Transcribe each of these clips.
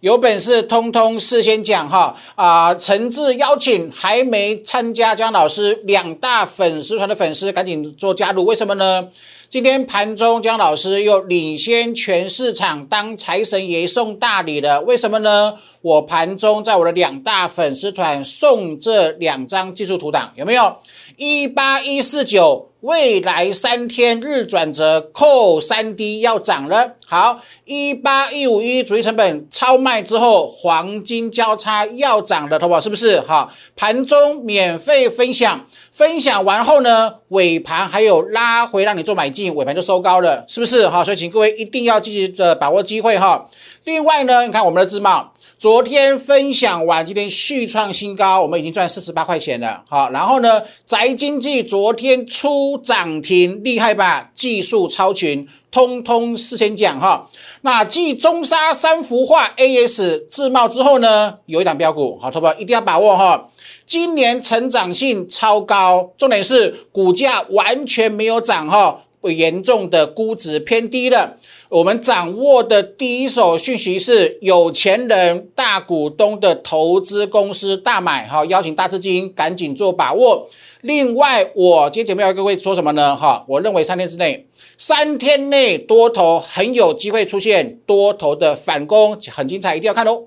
有本事通通事先讲哈啊！诚挚邀请还没参加姜老师两大粉丝团的粉丝，赶紧做加入。为什么呢？今天盘中姜老师又领先全市场当财神爷送大礼了。为什么呢？我盘中在我的两大粉丝团送这两张技术图档，有没有？一八一四九。未来三天日转折扣三 D 要涨了，好，一八一五一主力成本超卖之后，黄金交叉要涨的，投保是不是？好，盘中免费分享，分享完后呢，尾盘还有拉回让你做买进，尾盘就收高了，是不是？好，所以请各位一定要积极的把握机会哈。另外呢，你看我们的自贸。昨天分享完，今天续创新高，我们已经赚四十八块钱了。好，然后呢，宅经济昨天出涨停，厉害吧？技术超群，通通事先讲哈。那继中沙三幅画 AS 自贸之后呢，有一档标股，好，投保一定要把握哈。今年成长性超高，重点是股价完全没有涨哈。严重的估值偏低了，我们掌握的第一手讯息是有钱人大股东的投资公司大买，哈，邀请大资金赶紧做把握。另外，我今天节目要跟各位说什么呢？哈，我认为三天之内，三天内多头很有机会出现多头的反攻，很精彩，一定要看哦。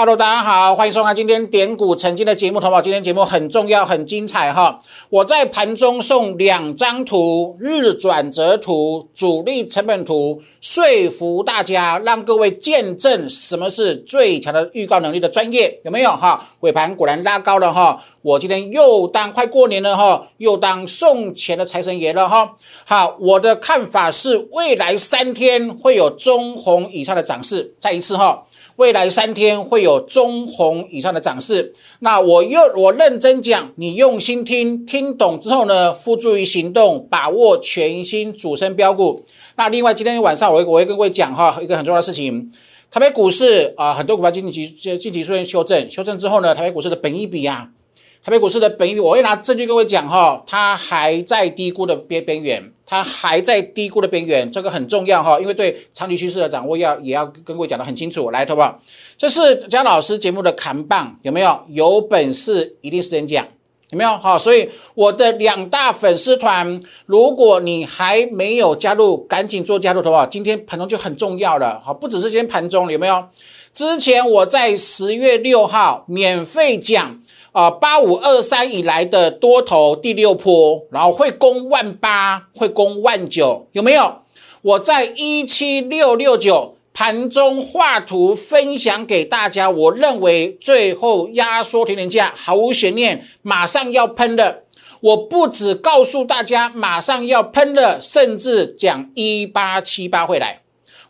Hello，大家好，欢迎收看今天点股曾经的节目。同宝，今天节目很重要，很精彩哈！我在盘中送两张图，日转折图、主力成本图，说服大家，让各位见证什么是最强的预告能力的专业，有没有哈？尾盘果然拉高了哈！我今天又当快过年了哈，又当送钱的财神爷了哈！好，我的看法是，未来三天会有中红以上的涨势，再一次哈。未来三天会有中红以上的涨势，那我又我认真讲，你用心听，听懂之后呢，付诸于行动，把握全新主升标股。那另外今天晚上我我会跟各位讲哈，一个很重要的事情，台北股市啊，很多股票近期近期出现修正，修正之后呢，台北股市的本益比啊。台北股市的本益，我会拿证据跟各位讲哈，它还在低估的边边缘，它还在低估的边缘，这个很重要哈，因为对长期趋势的掌握要也要跟各位讲的很清楚。来，投保，这是姜老师节目的扛棒，有没有？有本事一定是人讲，有没有？好，所以我的两大粉丝团，如果你还没有加入，赶紧做加入，投保。今天盘中就很重要了，好，不只是今天盘中，有没有？之前我在十月六号免费讲。啊，八五二三以来的多头第六波，然后会攻万八，会攻万九，有没有？我在一七六六九盘中画图分享给大家，我认为最后压缩停点价毫无悬念，马上要喷的。我不止告诉大家马上要喷了，甚至讲一八七八会来。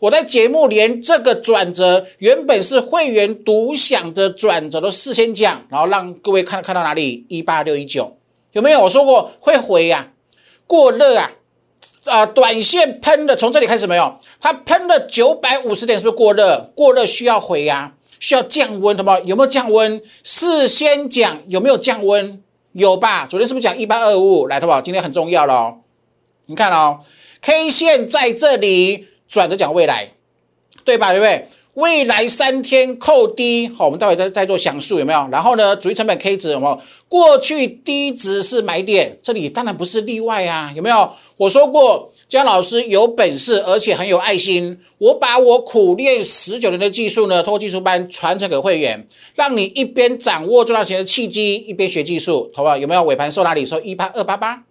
我在节目连这个转折原本是会员独享的转折都事先讲，然后让各位看看到哪里一八六一九有没有？我说过会回呀，过热啊，啊，短线喷的从这里开始没有？它喷了九百五十点，是不是过热？过热需要回呀，需要降温，什么？有没有降温？事先讲有没有降温？有吧？昨天是不是讲一八二五？来，好不？今天很重要了哦，你看哦，K 线在这里。转着讲未来，对吧？对不对？未来三天扣低，好，我们待会再再做详述，有没有？然后呢，主力成本 K 值有没有？过去低值是买点，这里当然不是例外啊，有没有？我说过，姜老师有本事，而且很有爱心，我把我苦练十九年的技术呢，通过技术班传承给会员，让你一边掌握赚到钱的契机，一边学技术，好不好？有没有？尾盘收哪里？收一八二八八。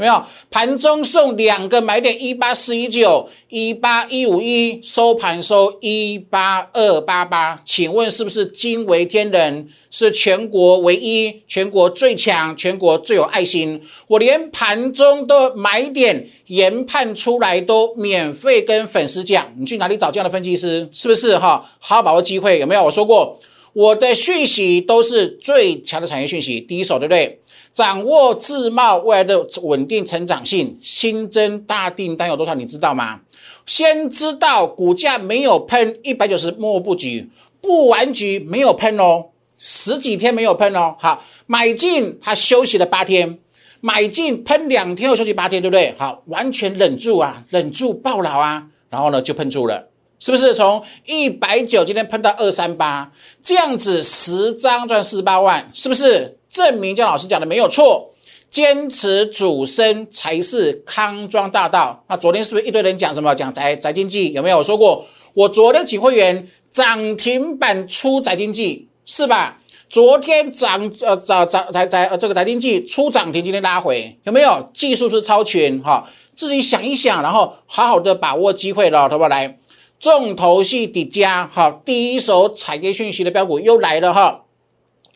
有没有盘中送两个买点一八四一九一八一五一收盘收一八二八八，请问是不是惊为天人？是全国唯一、全国最强、全国最有爱心？我连盘中的买点研判出来都免费跟粉丝讲，你去哪里找这样的分析师？是不是哈？好好把握机会，有没有？我说过，我的讯息都是最强的产业讯息，第一手，对不对？掌握自贸未来的稳定成长性，新增大订单有多少？你知道吗？先知道股价没有喷一百九十，默默布局，不完局没有喷哦。十几天没有喷哦，好，买进它休息了八天，买进喷两天后休息八天，对不对？好，完全忍住啊，忍住爆老啊，然后呢就喷出了，是不是？从一百九今天喷到二三八，这样子十张赚四十八万，是不是？证明姜老师讲的没有错，坚持主升才是康庄大道。那昨天是不是一堆人讲什么？讲宅宅经济有没有？说过，我昨天请会员涨停板出宅经济。是吧？昨天涨呃涨涨才才呃这个宅经济出涨停，今天拉回有没有？技术是超群哈，自己想一想，然后好好的把握机会了，好不好？来，重头戏底加哈，第一手产业讯息的标股又来了哈。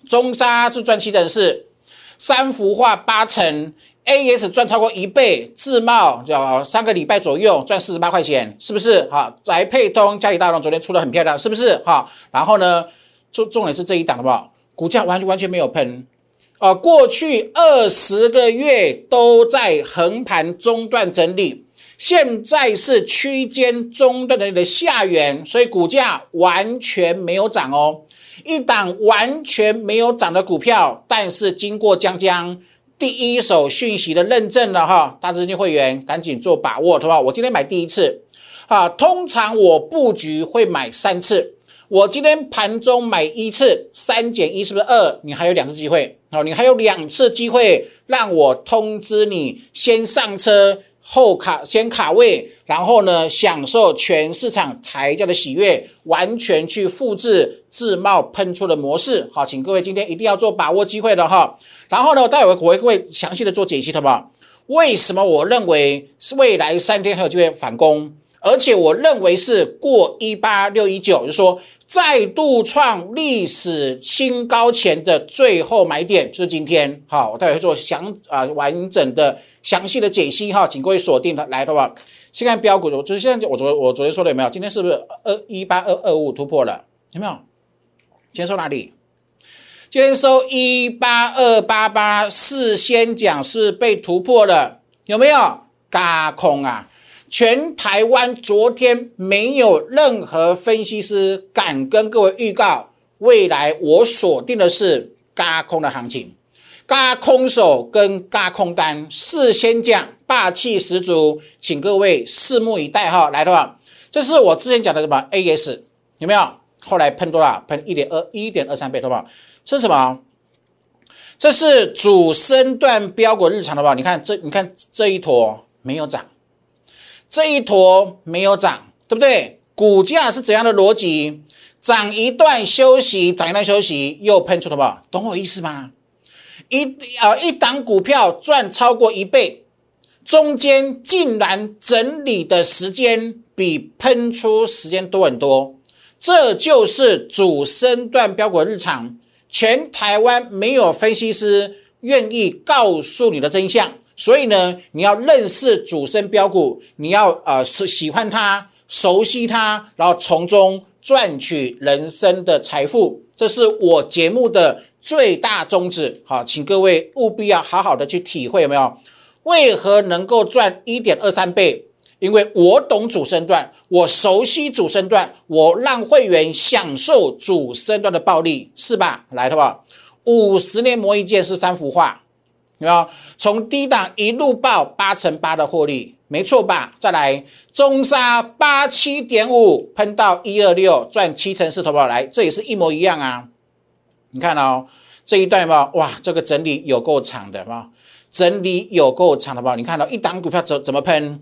中沙是赚七成四，三幅画八成，AS 赚超过一倍，自贸叫三个礼拜左右赚四十八块钱，是不是？哈，宅配通、嘉里大龙昨天出的很漂亮，是不是？哈，然后呢？重重点是这一档好不好？股价完全完全没有喷啊！过去二十个月都在横盘中段整理，现在是区间中段整理的下缘，所以股价完全没有涨哦。一档完全没有涨的股票，但是经过江江第一手讯息的认证了哈，大资金会员赶紧做把握，好不好？我今天买第一次啊，通常我布局会买三次。我今天盘中买一次，三减一是不是二？你还有两次机会，好，你还有两次机会让我通知你先上车后卡先卡位，然后呢享受全市场抬价的喜悦，完全去复制自贸喷出的模式。好，请各位今天一定要做把握机会的哈。然后呢，待会我会详细的做解析，好不好？为什么我认为是未来三天还有机会反攻？而且我认为是过一八六一九，就是说。再度创历史新高前的最后买点就是今天，好，我待会会做详啊完整的详细的解析哈，请各位锁定它来的话。先看标股，就是现在我昨我昨天说的有没有？今天是不是二一八二二五突破了？有没有？今天收哪里？今天收一八二八八，事先讲是被突破了，有没有？嘎空啊！全台湾昨天没有任何分析师敢跟各位预告，未来我锁定的是嘎空的行情，嘎空手跟嘎空单事先讲，霸气十足，请各位拭目以待哈。来的话，这是我之前讲的什么 AS 有没有？后来喷多少？喷一点二一点二三倍，好不好？这是什么？这是主升段标股日常的吧？你看这，你看这一坨没有涨。这一坨没有涨，对不对？股价是怎样的逻辑？涨一段休息，涨一段休息，又喷出，好不好？懂我意思吗？一啊，一档股票赚超过一倍，中间竟然整理的时间比喷出时间多很多，这就是主升段标股日常。全台湾没有分析师愿意告诉你的真相。所以呢，你要认识主升标股，你要呃是喜欢它、熟悉它，然后从中赚取人生的财富，这是我节目的最大宗旨。好，请各位务必要好好的去体会，有没有？为何能够赚一点二三倍？因为我懂主升段，我熟悉主升段，我让会员享受主升段的暴利，是吧？来，好不好？五十年磨一剑是三幅画。有没有从低档一路爆八乘八的获利？没错吧？再来，中沙八七点五喷到一二六，赚七成四，投保来，这也是一模一样啊！你看哦，这一段吧，哇，这个整理有够长的吧？整理有够长的吧？你看到一档股票怎怎么喷？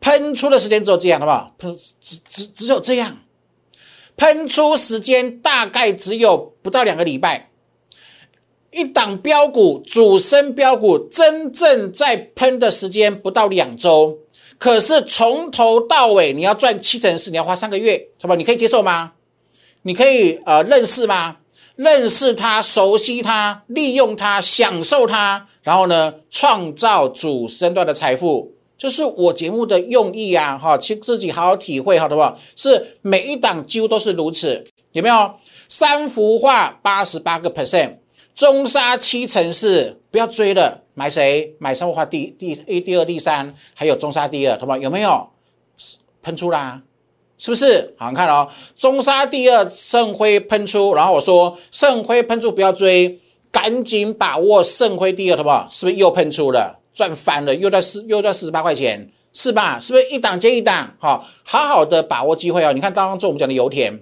喷出的时间只有这样，好不好？喷只只只有这样，喷出时间大概只有不到两个礼拜。一档标股主升标股，真正在喷的时间不到两周，可是从头到尾你要赚七成四，你要花三个月，好不好？你可以接受吗？你可以呃认识吗？认识它，熟悉它，利用它，享受它，然后呢，创造主身段的财富，这是我节目的用意啊！哈，请自己好好体会，好的不？是每一档几乎都是如此，有没有？三幅画八十八个 percent。中沙七成四，不要追了，买谁？买三幅画第第一、第二、第三，还有中沙第二，懂吗？有没有喷出啦？是不是？好，你看哦，中沙第二，圣辉喷出，然后我说圣辉喷出不要追，赶紧把握圣辉第二，好不好？是不是又喷出了，赚翻了，又在四又在四十八块钱，是吧？是不是一档接一档？好，好好的把握机会哦。你看当中我们讲的油田，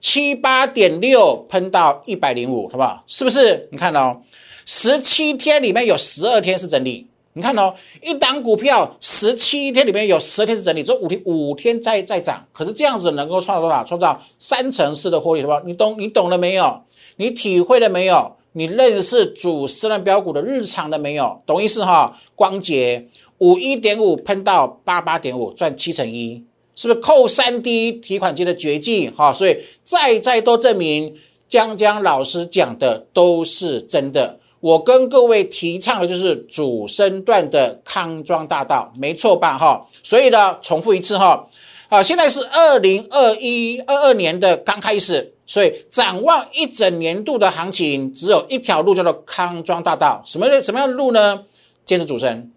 七八点六喷到一百零五，好不好？是不是？你看哦，十七天里面有十二天是整理。你看哦，一档股票十七天里面有十天是整理，这五天五天在在涨，可是这样子能够创造多少？创造三成四的获利，是吧？你懂你懂了没有？你体会了没有？你认识主升浪标股的日常了没有？懂意思哈？光捷五一点五喷到八八点五，赚七成一，是不是扣三 D 提款机的绝技？哈，所以再再多证明江江老师讲的都是真的。我跟各位提倡的就是主升段的康庄大道，没错吧？哈，所以呢，重复一次哈，啊，现在是二零二一二二年的刚开始，所以展望一整年度的行情，只有一条路叫做康庄大道。什么什么样的路呢？坚持主升，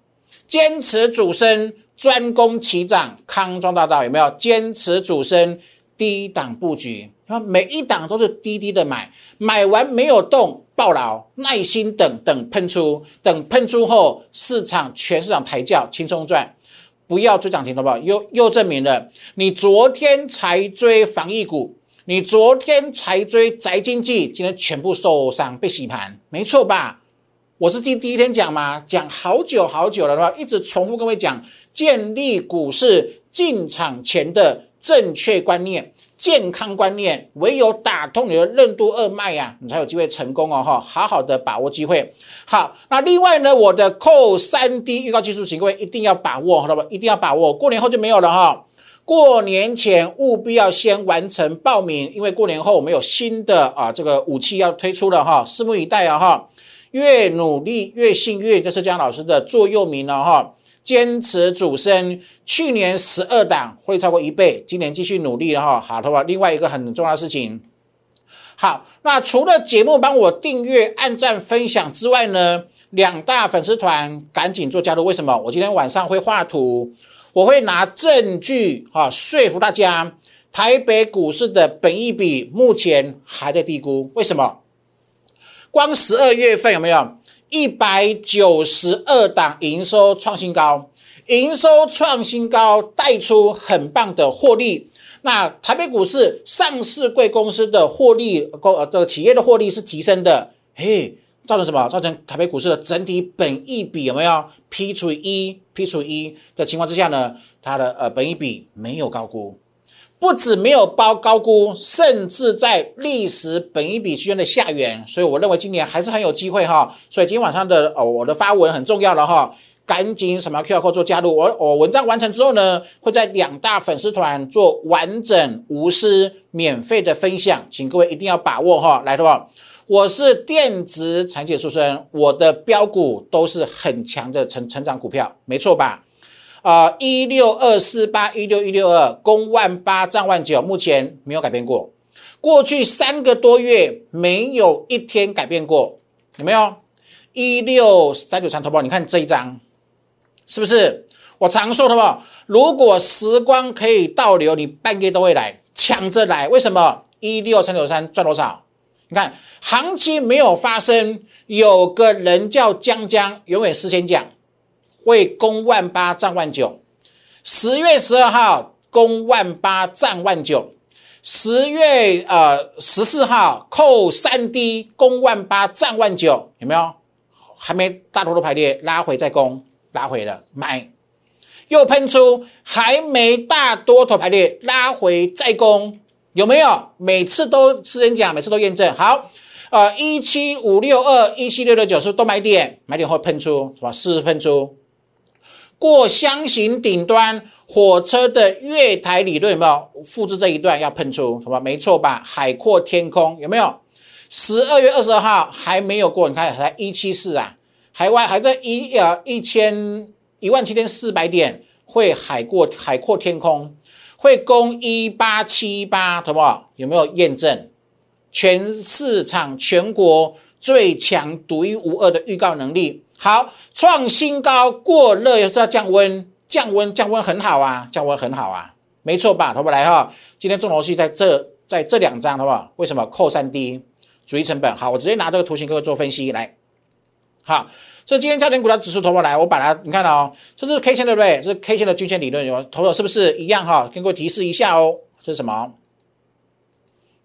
坚持主升，专攻齐涨，康庄大道有没有？坚持主升，低档布局，然后每一档都是低低的买，买完没有动。抱牢，耐心等等喷出，等喷出后，市场全市场抬轿，轻松赚，不要追涨停，好不好？又又证明了，你昨天才追防疫股，你昨天才追宅经济，今天全部受伤被洗盘，没错吧？我是第第一天讲嘛，讲好久好久了，的话一直重复各位讲，建立股市进场前的正确观念。健康观念，唯有打通你的任督二脉呀，你才有机会成功哦！哈，好好的把握机会。好，那另外呢，我的扣三 D 预告技术，请各位一定要把握，好了吧？一定要把握，过年后就没有了哈。过年前务必要先完成报名，因为过年后我们有新的啊这个武器要推出了哈，拭目以待啊哈。越努力越幸运，这是江老师的座右铭了哈。坚持主升，去年十二档会超过一倍，今年继续努力了哈。好的话，另外一个很重要的事情，好，那除了节目帮我订阅、按赞、分享之外呢，两大粉丝团赶紧做加入。为什么？我今天晚上会画图，我会拿证据哈说服大家，台北股市的本益比目前还在低估。为什么？光十二月份有没有？一百九十二档营收创新高，营收创新高带出很棒的获利。那台北股市上市贵公司的获利，公呃这个企业的获利是提升的，嘿，造成什么？造成台北股市的整体本益比有没有 P 除以一 P 除以一的情况之下呢？它的呃本益比没有高估。不止没有包高估，甚至在历史本一笔区间的下缘，所以我认为今年还是很有机会哈。所以今天晚上的哦，我的发文很重要了哈，赶紧什么 QFQ 做加入。我我文章完成之后呢，会在两大粉丝团做完整无私免费的分享，请各位一定要把握哈。来的话，我是电子产业出身，我的标股都是很强的成成长股票，没错吧？啊，一六二四八一六一六二，攻万八涨万九，目前没有改变过。过去三个多月没有一天改变过，有没有？一六三九三投保，你看这一张，是不是？我常说的嘛，如果时光可以倒流，你半夜都会来抢着来。为什么？一六三九三赚多少？你看行情没有发生，有个人叫江江，永远事先讲。会攻万八涨万九，十月十二号攻万八涨万九，十月呃十四号扣三 D 攻万八涨万九，有没有？还没大多头排列拉回再攻，拉回了买，又喷出还没大多头排列拉回再攻，有没有？每次都私人讲，每次都验证好。呃，一七五六二一七六六九是不都买点，买点后喷出是吧？是喷出。过箱型顶端火车的月台理论有没有复制这一段要喷出？什么？没错吧？海阔天空有没有？十二月二十二号还没有过，你看才一七四啊，海外还在一呃一千一万七千四百点，会海过海阔天空，会攻一八七八，好不？有没有验证？全市场全国最强独一无二的预告能力。好，创新高过热又是要降温，降温降温很好啊，降温很好啊，没错吧？投不来哈。今天重头戏在这，在这两张，好不好？为什么扣三 D 主力成本？好，我直接拿这个图形各位做分析来。好，这今天焦点股的指数投不来，我把它，你看到，这是 K 线对不对？这是 K 线的均线理论，有投的是不是一样哈？跟各位提示一下哦，这是什么？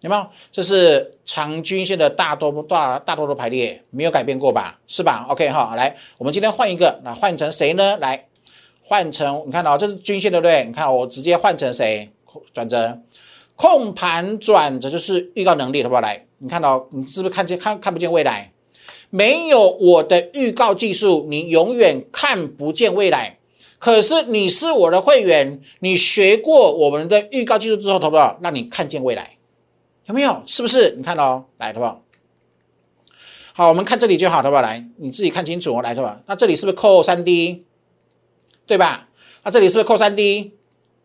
有没有？这是长均线的大多大大多数排列，没有改变过吧？是吧？OK 哈，来，我们今天换一个，那换成谁呢？来。换成你看到这是均线对不对？你看我直接换成谁？转折，控盘转折就是预告能力，好不好？来，你看到你是不是看见看看不见未来？没有我的预告技术，你永远看不见未来。可是你是我的会员，你学过我们的预告技术之后，投不好？让你看见未来，有没有？是不是？你看到来，好不好？好，我们看这里就好，好不好？来，你自己看清楚哦，来，好不好？那这里是不是扣三 D？对吧？那这里是不是扣三 D？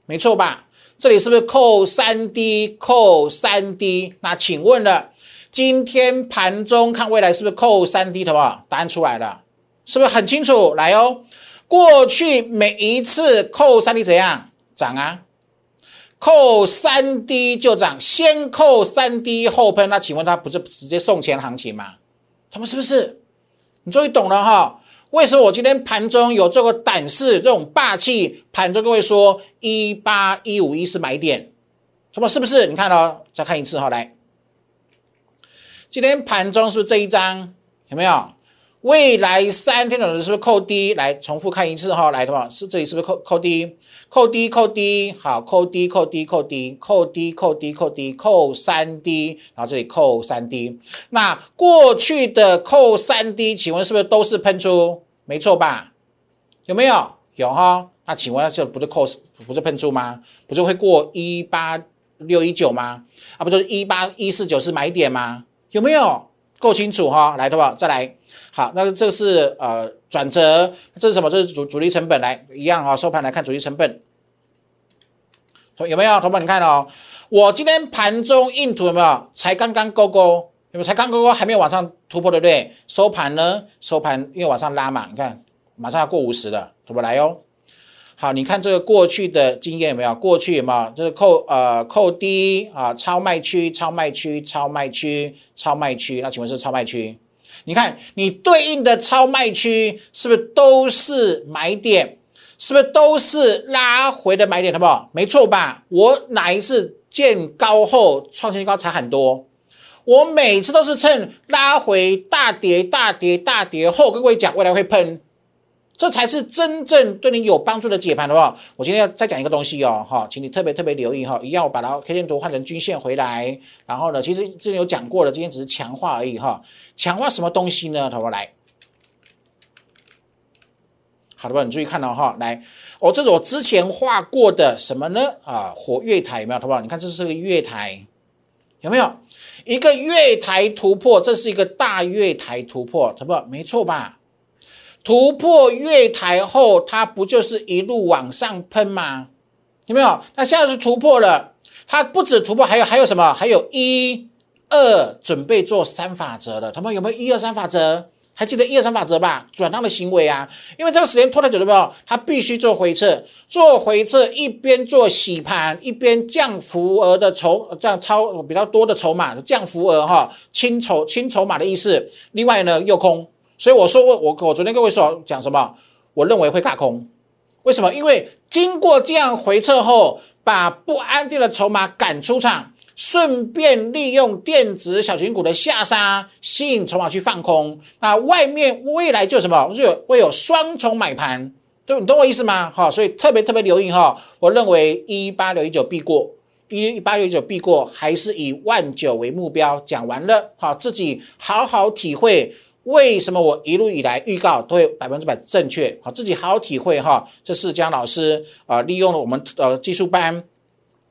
没错吧？这里是不是扣三 D？扣三 D？那请问了，今天盘中看未来是不是扣三 D？好不好？答案出来了，是不是很清楚？来哦，过去每一次扣三 D 怎样涨啊？扣三 D 就涨，先扣三 D 后喷。那请问他不是直接送钱行情吗？他们是不是？你终于懂了哈？为什么我今天盘中有这个胆识、这种霸气？盘中各位说一八一五一是买点，什么是不是？你看哦，再看一次哈，来，今天盘中是不是这一张？有没有？未来三天的是不是扣低？来重复看一次哈，来的话是这里是不是扣扣低？扣低扣低，好，扣低扣低扣低，扣低扣低扣低，扣三低然后这里扣三 D。那过去的扣三 D，请问是不是都是喷出？没错吧？有没有？有哈。那请问这不是扣不是喷出吗？不是会过一八六一九吗？啊，不就是一八一四九是买点吗？有没有？够清楚哈？来，对吧？再来。好，那这是呃转折，这是什么？这是主主力成本，来一样哈，收盘来看主力成本，有没有？同学们你看哦，我今天盘中印图有没有？才刚刚勾勾，有没有？才刚勾勾，还没有往上突破，对不对？收盘呢？收盘因为往上拉嘛，你看马上要过五十了，怎么来哟？好，你看这个过去的经验有没有？过去有没有？这是扣呃扣低啊，超卖区，超卖区，超卖区，超卖区，那请问是超卖区？你看，你对应的超卖区是不是都是买点？是不是都是拉回的买点？好不好？没错吧？我哪一次见高后创新高才很多？我每次都是趁拉回大跌、大跌、大跌后跟各位讲，未来会喷。这才是真正对你有帮助的解盘，好不好？我今天要再讲一个东西哦，哈，请你特别特别留意哈，一样我把它 K 线图换成均线回来，然后呢，其实之前有讲过了，今天只是强化而已哈，强化什么东西呢？好不好来，好的吧？你注意看到哈，来，哦，这是我之前画过的什么呢？啊，火月台有没有？好不好？你看这是个月台，有没有一个月台突破？这是一个大月台突破，好不好？没错吧？突破月台后，它不就是一路往上喷吗？有没有？那现在是突破了，它不止突破，还有还有什么？还有一二准备做三法则了。他们有没有一二三法则？还记得一二三法则吧？转让的行为啊，因为这个时间拖太久了，没有？它必须做回撤，做回撤一边做洗盘，一边降浮额的筹，这样超比较多的筹码，降浮额哈，清筹清筹码的意思。另外呢，诱空。所以我说我我我昨天各位说讲什么？我认为会大空，为什么？因为经过这样回撤后，把不安定的筹码赶出场，顺便利用电子小型股的下杀，吸引筹码去放空。那外面未来就什么？就有会有双重买盘，对，你懂我意思吗？好，所以特别特别留意哈。我认为一八六一九必过，一八六一九必过，还是以万九为目标。讲完了，好，自己好好体会。为什么我一路以来预告都会百分之百正确？好，自己好好体会哈。这是江老师啊，利用了我们呃技术班，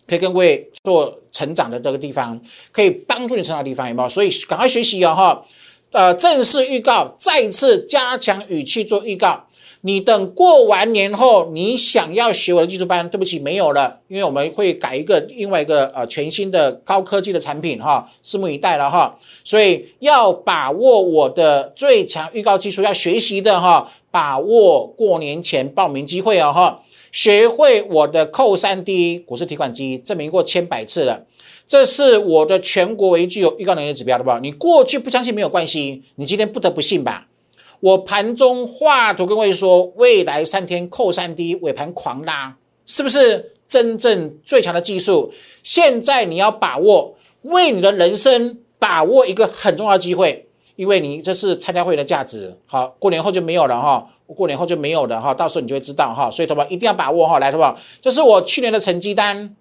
可以跟各位做成长的这个地方，可以帮助你成长的地方有没有？所以赶快学习哦哈。呃，正式预告，再次加强语气做预告。你等过完年后，你想要学我的技术班，对不起，没有了，因为我们会改一个另外一个呃全新的高科技的产品哈，拭目以待了哈。所以要把握我的最强预告技术，要学习的哈，把握过年前报名机会哦哈。学会我的扣三 D 股市提款机，证明过千百次了。这是我的全国唯一具有预告能力指标，的不好？你过去不相信没有关系，你今天不得不信吧？我盘中画图跟各位说，未来三天扣三低尾盘狂拉，是不是真正最强的技术？现在你要把握，为你的人生把握一个很重要的机会，因为你这是参加会员的价值。好，过年后就没有了哈，过年后就没有了哈，到时候你就会知道哈。所以，同胞一定要把握哈，来，同胞，这是我去年的成绩单。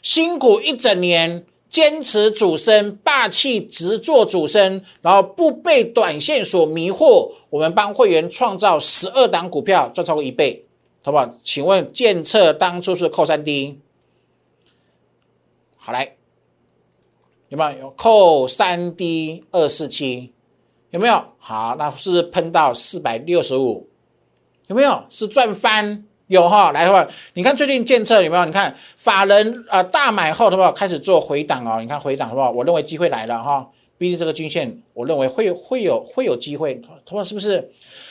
辛苦一整年，坚持主升，霸气直做主升，然后不被短线所迷惑。我们帮会员创造十二档股票，赚超过一倍，好不好？请问建策当初是扣三 D，好来，有没有扣三 D 二四七？有没有？好，那是喷到四百六十五，有没有？是赚翻？有哈，来的话，你看最近建测有没有？你看法人啊大买后，好不好？开始做回档哦。你看回档好不好？我认为机会来了哈。毕竟这个均线，我认为会会有会有机会，他说是不是？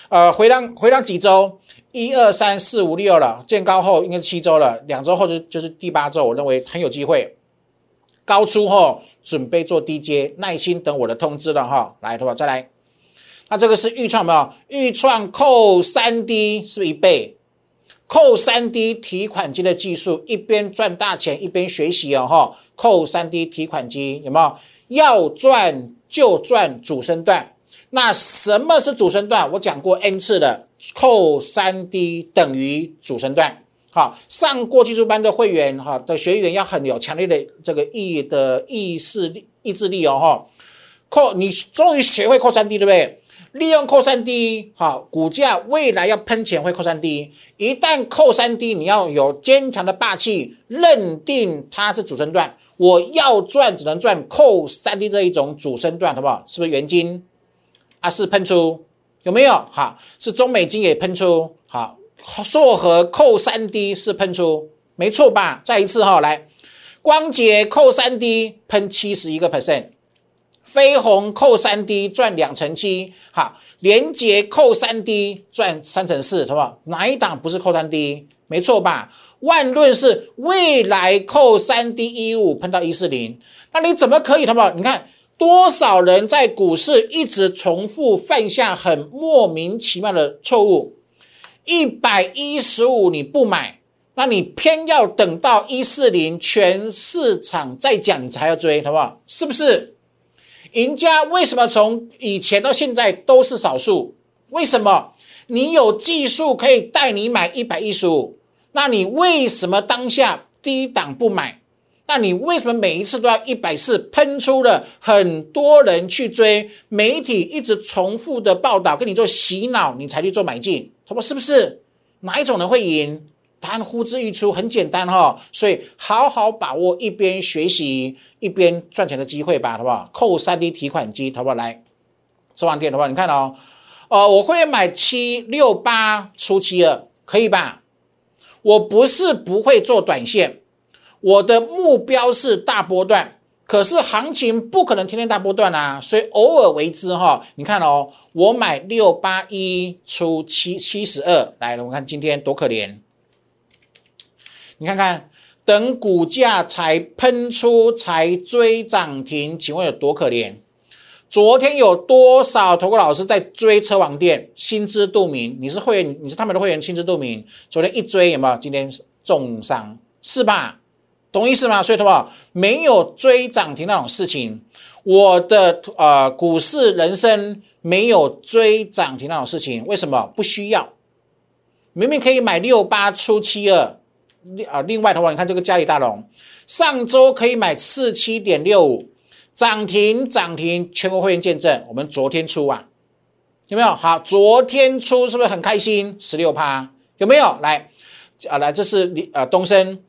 呃，回档回档几周？一二三四五六了，见高后应该是七周了，两周后就就是第八周，我认为很有机会。高出后准备做低阶，耐心等我的通知了哈。来，好不好？再来，那这个是预创没有？预创扣三 D 是不是一倍？扣三 D 提款机的技术，一边赚大钱一边学习哦哈！扣三 D 提款机有没有？要赚就赚主升段。那什么是主升段？我讲过 N 次的，扣三 D 等于主升段。好，上过技术班的会员哈的学员要很有强烈的这个意的意识意志力哦哈！扣你终于学会扣三 D 对不对？利用扣三 D，好，股价未来要喷钱会扣三 D，一旦扣三 D，你要有坚强的霸气，认定它是主升段，我要赚只能赚扣三 D 这一种主升段，好不好？是不是元金啊？是喷出有没有？好，是中美金也喷出，好，硕和扣三 D 是喷出，没错吧？再一次哈，来，光捷扣三 D 喷七十一个 percent。飞鸿扣三 D 赚两成七，好，连捷扣三 D 赚三成四，好不好？哪一档不是扣三 D？没错吧？万润是未来扣三 D 一五喷到一四零，那你怎么可以，好不好？你看多少人在股市一直重复犯下很莫名其妙的错误，一百一十五你不买，那你偏要等到一四零全市场再讲你才要追，好不好？是不是？赢家为什么从以前到现在都是少数？为什么你有技术可以带你买一百一十五？那你为什么当下低档不买？那你为什么每一次都要一百四？喷出了很多人去追，媒体一直重复的报道，跟你做洗脑，你才去做买进，他说是不是？哪一种人会赢？答案呼之欲出，很简单哈。所以好好把握一边学习。一边赚钱的机会吧，好不好？扣三 D 提款机，好不好？来，收完店的话，你看哦，呃，我会买七六八出七二，可以吧？我不是不会做短线，我的目标是大波段，可是行情不可能天天大波段啊，所以偶尔为之哈。你看哦，我买六八一出七七十二，来，我们看今天多可怜，你看看。等股价才喷出才追涨停，请问有多可怜？昨天有多少投顾老师在追车王店？心知肚明，你是会员，你是他们的会员，心知肚明。昨天一追有没有？今天重伤是吧？懂意思吗？所以，投保没有追涨停那种事情。我的呃股市人生没有追涨停那种事情，为什么？不需要，明明可以买六八出七二。另啊，另外的话，你看这个嘉里大龙，上周可以买四七点六五，涨停涨停，全国会员见证，我们昨天出啊，有没有？好，昨天出是不是很开心？十六趴有没有？来啊，来，这是你啊，东升，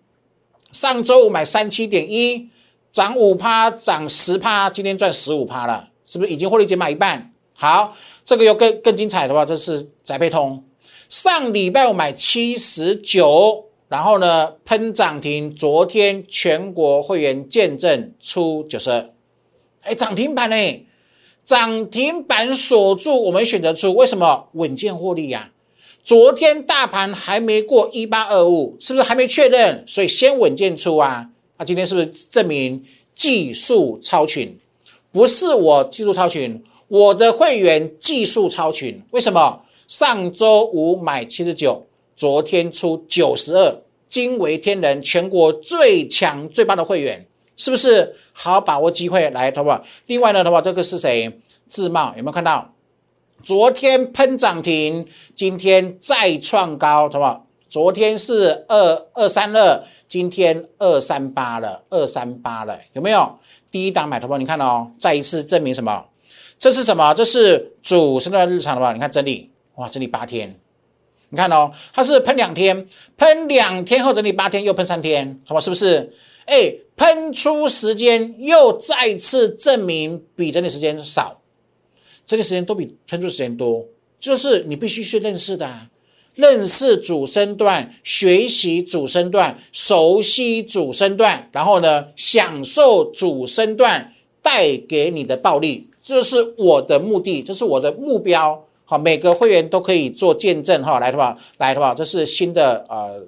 上周五买三七点一，涨五趴，涨十趴，今天赚十五趴了，是不是已经获利减码一半？好，这个又更更精彩的话，这是宅配通，上礼拜我买七十九。然后呢，喷涨停，昨天全国会员见证出九十二，哎，涨停板呢？涨停板锁住，我们选择出，为什么稳健获利呀？昨天大盘还没过一八二五，是不是还没确认？所以先稳健出啊。那今天是不是证明技术超群？不是我技术超群，我的会员技术超群。为什么？上周五买七十九，昨天出九十二，惊为天人，全国最强最棒的会员，是不是？好把握机会来，好不好？另外呢，好不好？这个是谁？自贸有没有看到？昨天喷涨停，今天再创高，好不好？昨天是二二三二，今天二三八了，二三八了，有没有？第一档买头不你看哦，再一次证明什么？这是什么？这是主升段日常的吧？你看整理。哇，整理八天，你看哦，它是喷两天，喷两天后整理八天，又喷三天，好吧？是不是？哎，喷出时间又再次证明比整理时间少，整理时间都比喷出时间多，就是你必须去认识的，认识主升段，学习主升段，熟悉主升段，然后呢，享受主升段带给你的暴利，这是我的目的，这是我的目标。好，每个会员都可以做见证哈，来的话，来的话，这是新的呃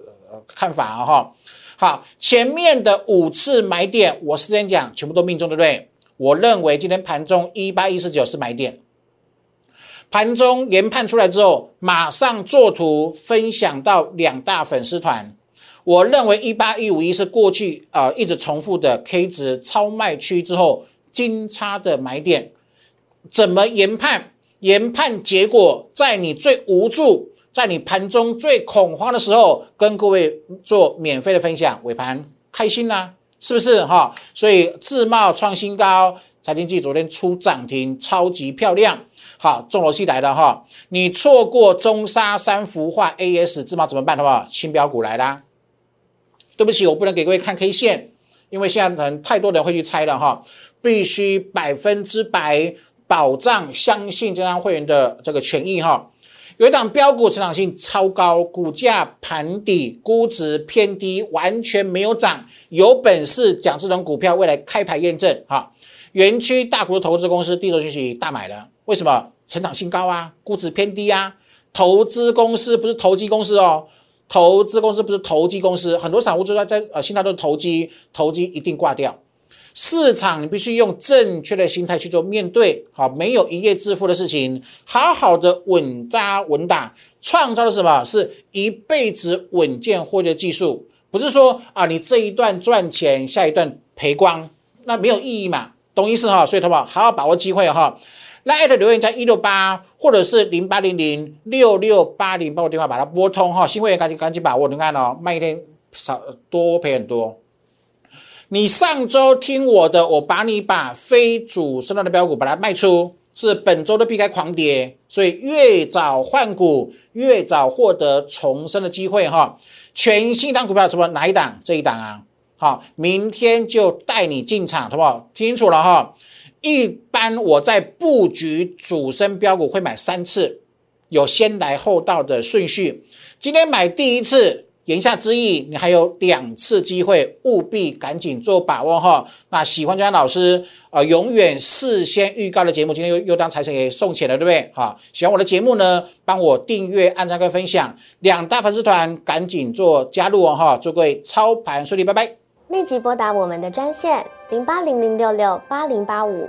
看法哈。好，前面的五次买点，我事先讲，全部都命中，对不对？我认为今天盘中一八一四九是买点，盘中研判出来之后，马上做图分享到两大粉丝团。我认为一八一五一是过去啊一直重复的 K 值超卖区之后金叉的买点，怎么研判？研判结果，在你最无助、在你盘中最恐慌的时候，跟各位做免费的分享。尾盘开心啦，是不是哈？所以自贸创新高，财经记昨天出涨停，超级漂亮。好，重头戏来了哈！你错过中沙三幅画 AS 自贸怎么办？好不好？新标股来啦！对不起，我不能给各位看 K 线，因为现在可能太多人会去猜了哈，必须百分之百。保障相信这张会员的这个权益哈，有一档标股成长性超高，股价盘底，估值偏低，完全没有涨，有本事讲这种股票未来开牌验证哈。园区大股的投资公司，地周讯息大买了，为什么？成长性高啊，估值偏低啊。投资公司不是投机公司哦，投资公司不是投机公司，很多散户都在在呃，现在都是投机，投机一定挂掉。市场你必须用正确的心态去做面对，好，没有一夜致富的事情，好好的稳扎稳打，创造的什么？是一辈子稳健获得技术，不是说啊，你这一段赚钱，下一段赔光，那没有意义嘛，懂意思哈？所以，他们好好把握机会哈，来艾特留言在一六八或者是零八零零六六八零，把我电话把它拨通哈，新会员赶紧赶紧把握，你看哦，卖一天少多赔很多。你上周听我的，我把你把非主升段的标股把它卖出，是本周的避开狂跌，所以越早换股越早获得重生的机会哈。全新一档股票什么哪一档？这一档啊，好，明天就带你进场，好不好？听清楚了哈。一般我在布局主升标股会买三次，有先来后到的顺序。今天买第一次。言下之意，你还有两次机会，务必赶紧做把握哈。那喜欢江老师啊，永远事先预告的节目，今天又又当财神爷送钱了，对不对？哈，喜欢我的节目呢，帮我订阅、按赞跟分享，两大粉丝团赶紧做加入哦哈。祝各位操盘顺利，拜拜。立即拨打我们的专线零八零零六六八零八五。